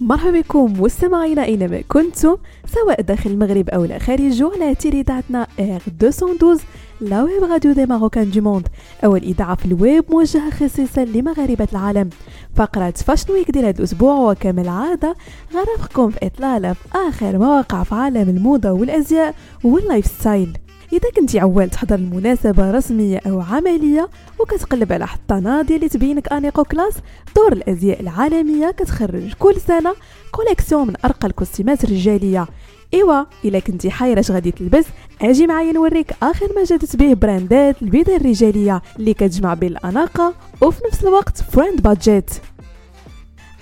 مرحبا بكم مستمعينا اينما كنتم سواء داخل المغرب أو لا خارجه على تردداتنا R 212 la web radio des Marocains du monde اول اذاعه في الويب موجهة خصيصا لمغاربة العالم. فقرة Fashion Week ديال هذا الأسبوع وكما العادة غنرافقكم في إطلالة في آخر ما وقع في عالم الموضة والأزياء وال lifestyle إذا كنتي عوال تحضر لمناسبة رسمية أو عملية وكتقلب على حطة اللي تبينك أنيق و classe دور الأزياء العالمية كتخرج كل سنة collection من أرقى الكوستيمات الرجالية. إيوا إلا كنتي حايره اش غادي تلبس أجي معايا نوريك آخر ما جات به براندات البدلة الرجالية اللي كتجمع بين الأناقة وفي نفس الوقت friendly budget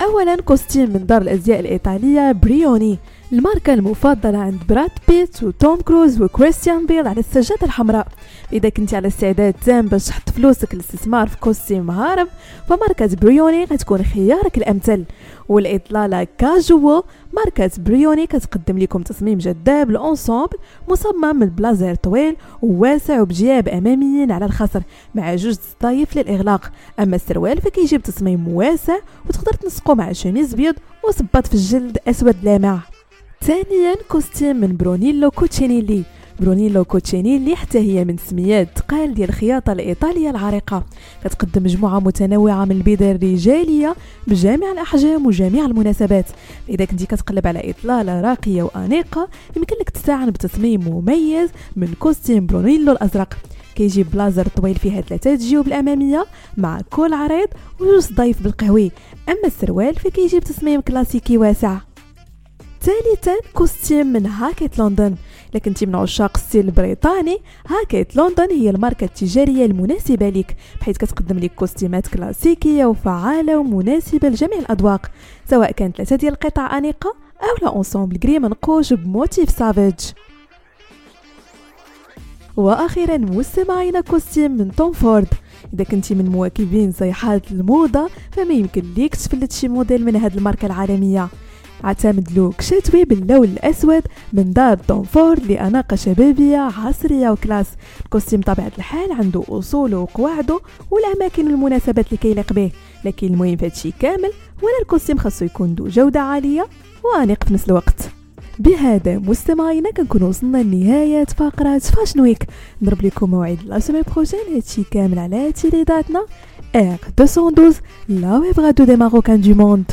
اولا costume من دار الأزياء الإيطالية بريوني. الماركة المفضلة عند براد بيت وتوم كروز وكريستيان بيل على السجادة الحمراء. إذا كنت على استعداد تام باش تحط فلوسك للاستثمار في costume هارب فماركة بريوني غتكون خيارك الأمثل. والإطلالة كاجوال ماركة بريوني كتقدم لكم تصميم جذاب ل ensemble مصمم من بلازير طويل وواسع وبجياب أماميين على الخصر مع جوج صدايف للإغلاق. أما السروال فكيجي بتصميم واسع وتقدر تنسقو مع شميز بيض وصباط في الجلد أسود لامع. ثانيا costume من برونيلو كوتشينيلي. برونيلو كوتشينيلي حتى هي من سميات تقال ديال الخياطة الإيطالية العريقة. كتقدم مجموعة متنوعة من البدل الرجالية بجميع الأحجام وجميع المناسبات. إذا كنتي كتقلب على إطلالة راقية وأنيقة يمكن لك تستعن بتصميم مميز من costume برونيلو الأزرق. كيجي بلازر طويل فيها ثلاثة جيوب الأمامية مع col عريض وجوج صدايف بالقهوي أما السروال فكيجي بتصميم كلاسيكي واسع. ثالثا costume من هاكيت لندن. إلا كنتي من عشاق ال style البريطاني هاكيت لندن هي الماركة التجارية المناسبة لك بحيث كتقدم لك كوستيمات كلاسيكية وفعالة ومناسبة لجميع الأذواق سواء كانت ثلاثة ديال القطع أنيقة أو لا ensemble gris منقوش ب motif sauvage. وأخيرا مستمعينا costume من توم فورد. إذا كنتي من مواكبين صيحات الموضة فما يمكن ليك تفلت شي موديل من هذه الماركة العالمية. اعتمد look شتوي باللون الأسود من دار توم فورد لأناقة شبابية عصرية و classe. ال costume طبيعة الحال عنده أصوله وقواعده والأماكن والمناسبات اللي كيليق به. لكن المهم في كامل هو ال costume خاصو يكون ذو جودة عالية وأنيق في نفس الوقت. بهذا مستمعينا كنكون وصلنا لنهاية فقرة Fashion Week نضرب لكم موعد la semaine prochaine هادشي كامل على تردداتنا R 212 la web radio des Marocains du monde